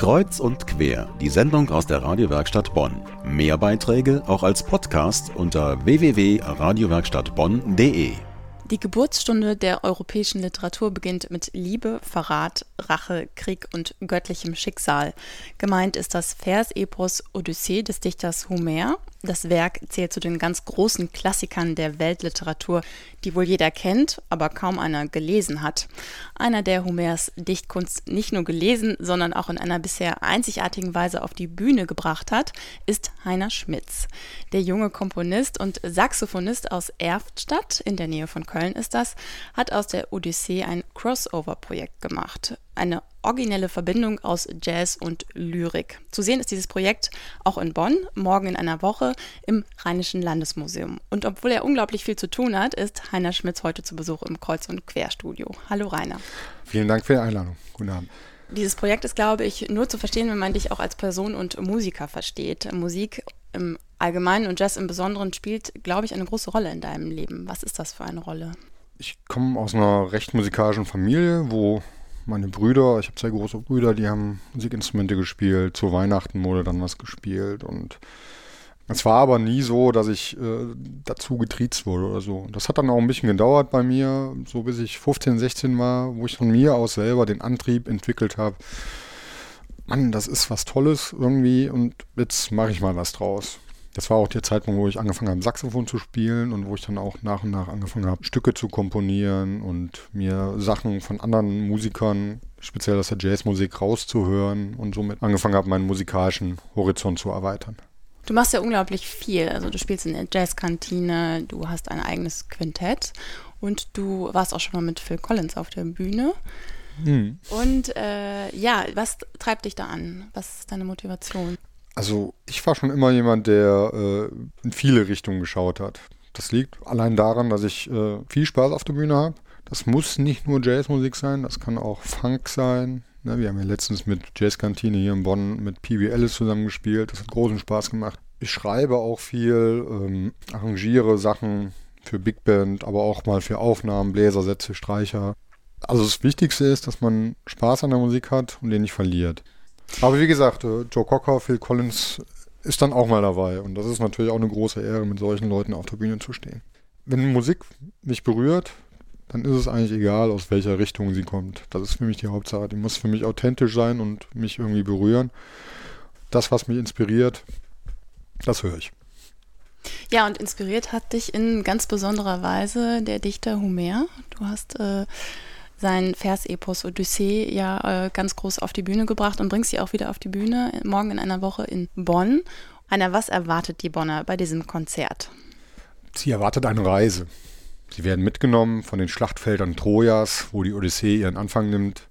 Kreuz und quer, die Sendung aus der Radiowerkstatt Bonn. Mehr Beiträge auch als Podcast unter www.radiowerkstattbonn.de. Die Geburtsstunde der europäischen Literatur beginnt mit Liebe, Verrat, Rache, Krieg und göttlichem Schicksal. Gemeint ist das Versepos Odyssee des Dichters Homer. Das Werk zählt zu den ganz großen Klassikern der Weltliteratur, die wohl jeder kennt, aber kaum einer gelesen hat. Einer, der Homers Dichtkunst nicht nur gelesen, sondern auch in einer bisher einzigartigen Weise auf die Bühne gebracht hat, ist Heiner Schmitz. Der junge Komponist und Saxophonist aus Erftstadt, in der Nähe von Köln ist das, hat aus der Odyssee ein Crossover-Projekt gemacht eine originelle Verbindung aus Jazz und Lyrik. Zu sehen ist dieses Projekt auch in Bonn, morgen in einer Woche im Rheinischen Landesmuseum. Und obwohl er unglaublich viel zu tun hat, ist Heiner Schmitz heute zu Besuch im Kreuz- und Querstudio. Hallo Rainer. Vielen Dank für die Einladung. Guten Abend. Dieses Projekt ist, glaube ich, nur zu verstehen, wenn man dich auch als Person und Musiker versteht. Musik im Allgemeinen und Jazz im Besonderen spielt, glaube ich, eine große Rolle in deinem Leben. Was ist das für eine Rolle? Ich komme aus einer recht musikalischen Familie, wo meine Brüder, ich habe zwei große Brüder, die haben Musikinstrumente gespielt. Zu Weihnachten wurde dann was gespielt und es war aber nie so, dass ich äh, dazu getriezt wurde oder so. Das hat dann auch ein bisschen gedauert bei mir, so bis ich 15, 16 war, wo ich von mir aus selber den Antrieb entwickelt habe. Mann, das ist was Tolles irgendwie und jetzt mache ich mal was draus das war auch der Zeitpunkt, wo ich angefangen habe, Saxophon zu spielen und wo ich dann auch nach und nach angefangen habe, Stücke zu komponieren und mir Sachen von anderen Musikern, speziell aus der Jazzmusik, rauszuhören und somit angefangen habe, meinen musikalischen Horizont zu erweitern. Du machst ja unglaublich viel. Also du spielst in der Jazzkantine, du hast ein eigenes Quintett und du warst auch schon mal mit Phil Collins auf der Bühne. Hm. Und äh, ja, was treibt dich da an? Was ist deine Motivation? Also ich war schon immer jemand, der äh, in viele Richtungen geschaut hat. Das liegt allein daran, dass ich äh, viel Spaß auf der Bühne habe. Das muss nicht nur Jazzmusik sein, das kann auch Funk sein. Ne, wir haben ja letztens mit Jazzkantine hier in Bonn mit P.V. Ellis zusammengespielt. Das hat großen Spaß gemacht. Ich schreibe auch viel, ähm, arrangiere Sachen für Big Band, aber auch mal für Aufnahmen, Bläsersätze, Streicher. Also das Wichtigste ist, dass man Spaß an der Musik hat und den nicht verliert. Aber wie gesagt, äh, Joe Cocker, Phil Collins ist dann auch mal dabei. Und das ist natürlich auch eine große Ehre, mit solchen Leuten auf der Bühne zu stehen. Wenn Musik mich berührt, dann ist es eigentlich egal, aus welcher Richtung sie kommt. Das ist für mich die Hauptsache. Die muss für mich authentisch sein und mich irgendwie berühren. Das, was mich inspiriert, das höre ich. Ja, und inspiriert hat dich in ganz besonderer Weise der Dichter Homer. Du hast äh, sein Versepos Odyssee ja äh, ganz groß auf die Bühne gebracht und bringst sie auch wieder auf die Bühne morgen in einer Woche in Bonn. Anna, was erwartet die Bonner bei diesem Konzert? Sie erwartet eine Reise. Sie werden mitgenommen von den Schlachtfeldern Trojas, wo die Odyssee ihren Anfang nimmt,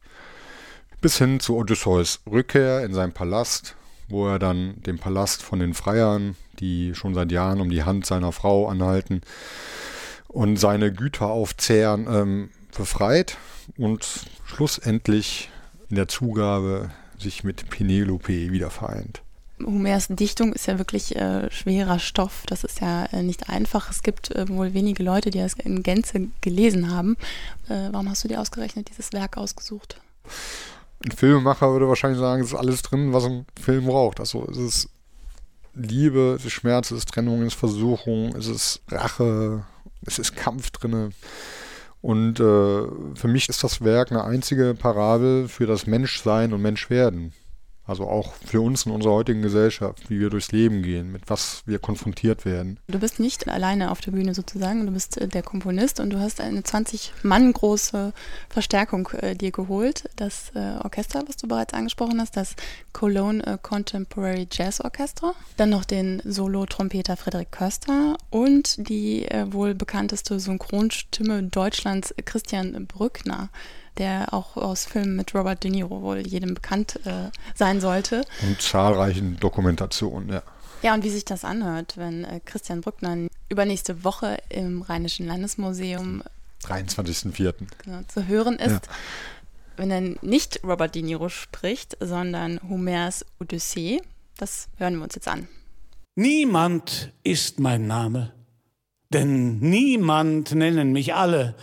bis hin zu Odysseus Rückkehr in seinen Palast, wo er dann den Palast von den Freiern, die schon seit Jahren um die Hand seiner Frau anhalten und seine Güter aufzehren, ähm, befreit und schlussendlich in der Zugabe sich mit Penelope wieder vereint. Homers Dichtung ist ja wirklich äh, schwerer Stoff. Das ist ja äh, nicht einfach. Es gibt äh, wohl wenige Leute, die das in Gänze gelesen haben. Äh, warum hast du dir ausgerechnet dieses Werk ausgesucht? Ein Filmemacher würde wahrscheinlich sagen, es ist alles drin, was ein Film braucht. Also es ist Liebe, es ist Schmerz, es ist Trennung, es ist Versuchung, es ist Rache, es ist Kampf drin. Und äh, für mich ist das Werk eine einzige Parabel für das Menschsein und Menschwerden. Also auch für uns in unserer heutigen Gesellschaft, wie wir durchs Leben gehen, mit was wir konfrontiert werden. Du bist nicht alleine auf der Bühne sozusagen, du bist äh, der Komponist und du hast eine 20 Mann große Verstärkung äh, dir geholt. Das äh, Orchester, was du bereits angesprochen hast, das Cologne äh, Contemporary Jazz Orchestra. Dann noch den Solo-Trompeter Frederik Köster und die äh, wohl bekannteste Synchronstimme Deutschlands, Christian Brückner der auch aus Filmen mit Robert De Niro wohl jedem bekannt äh, sein sollte. Und zahlreichen Dokumentationen, ja. Ja, und wie sich das anhört, wenn äh, Christian Brückner übernächste Woche im Rheinischen Landesmuseum 23.04. Genau, zu hören ist, ja. wenn er nicht Robert De Niro spricht, sondern Homers Odyssee. Das hören wir uns jetzt an. Niemand ist mein Name, denn niemand nennen mich alle.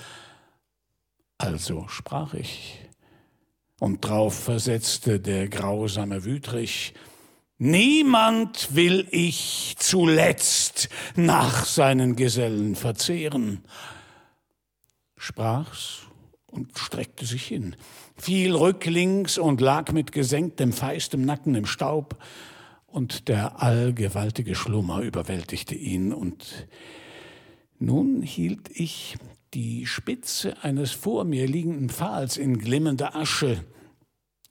Also sprach ich, Und drauf versetzte der grausame Wütrich, Niemand will ich zuletzt nach seinen Gesellen verzehren. Sprach's und streckte sich hin, fiel rücklings und lag mit gesenktem feistem Nacken im Staub, und der allgewaltige Schlummer überwältigte ihn, und nun hielt ich die Spitze eines vor mir liegenden Pfahls in glimmender Asche,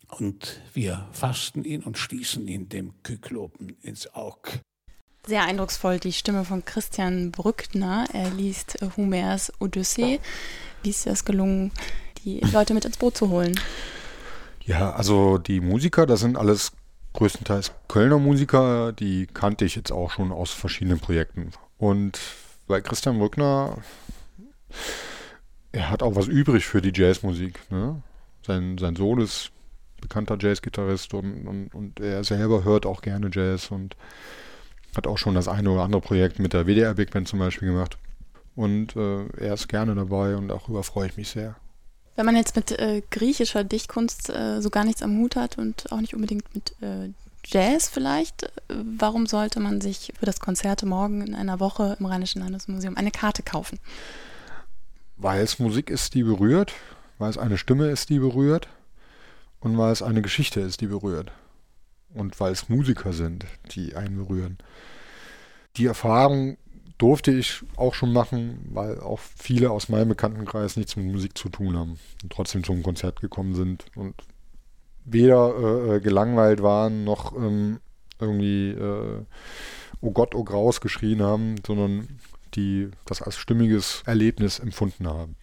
und wir fassten ihn und stießen ihn dem Kyklopen ins Aug. Sehr eindrucksvoll die Stimme von Christian Brückner. Er liest Homers Odyssee. Wie ist es gelungen, die Leute mit ins Boot zu holen? Ja, also die Musiker, das sind alles größtenteils Kölner Musiker, die kannte ich jetzt auch schon aus verschiedenen Projekten. Und bei Christian Brückner, er hat auch was übrig für die Jazzmusik. Ne? Sein, sein Sohn ist bekannter Jazzgitarrist und, und, und er selber hört auch gerne Jazz und hat auch schon das eine oder andere Projekt mit der WDR Big Band zum Beispiel gemacht. Und äh, er ist gerne dabei und darüber freue ich mich sehr. Wenn man jetzt mit äh, griechischer Dichtkunst äh, so gar nichts am Hut hat und auch nicht unbedingt mit äh, Jazz vielleicht, äh, warum sollte man sich für das Konzert morgen in einer Woche im Rheinischen Landesmuseum eine Karte kaufen? Weil es Musik ist, die berührt, weil es eine Stimme ist, die berührt und weil es eine Geschichte ist, die berührt. Und weil es Musiker sind, die einen berühren. Die Erfahrung durfte ich auch schon machen, weil auch viele aus meinem Bekanntenkreis nichts mit Musik zu tun haben und trotzdem zum Konzert gekommen sind und weder äh, äh gelangweilt waren noch ähm, irgendwie äh, Oh Gott, oh Graus geschrien haben, sondern die das als stimmiges Erlebnis empfunden haben.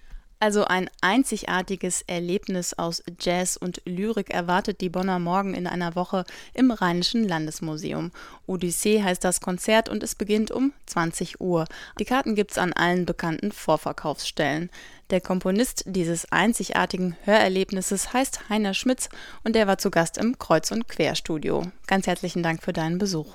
Also ein einzigartiges Erlebnis aus Jazz und Lyrik erwartet die Bonner morgen in einer Woche im Rheinischen Landesmuseum. Odyssee heißt das Konzert und es beginnt um 20 Uhr. Die Karten gibt's an allen bekannten Vorverkaufsstellen. Der Komponist dieses einzigartigen Hörerlebnisses heißt Heiner Schmitz und er war zu Gast im Kreuz- und Querstudio. Ganz herzlichen Dank für deinen Besuch.